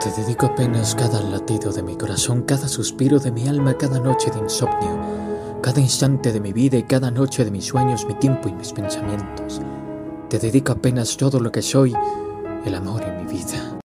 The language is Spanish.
Te dedico apenas cada latido de mi corazón, cada suspiro de mi alma, cada noche de insomnio, cada instante de mi vida y cada noche de mis sueños, mi tiempo y mis pensamientos. Te dedico apenas todo lo que soy, el amor en mi vida.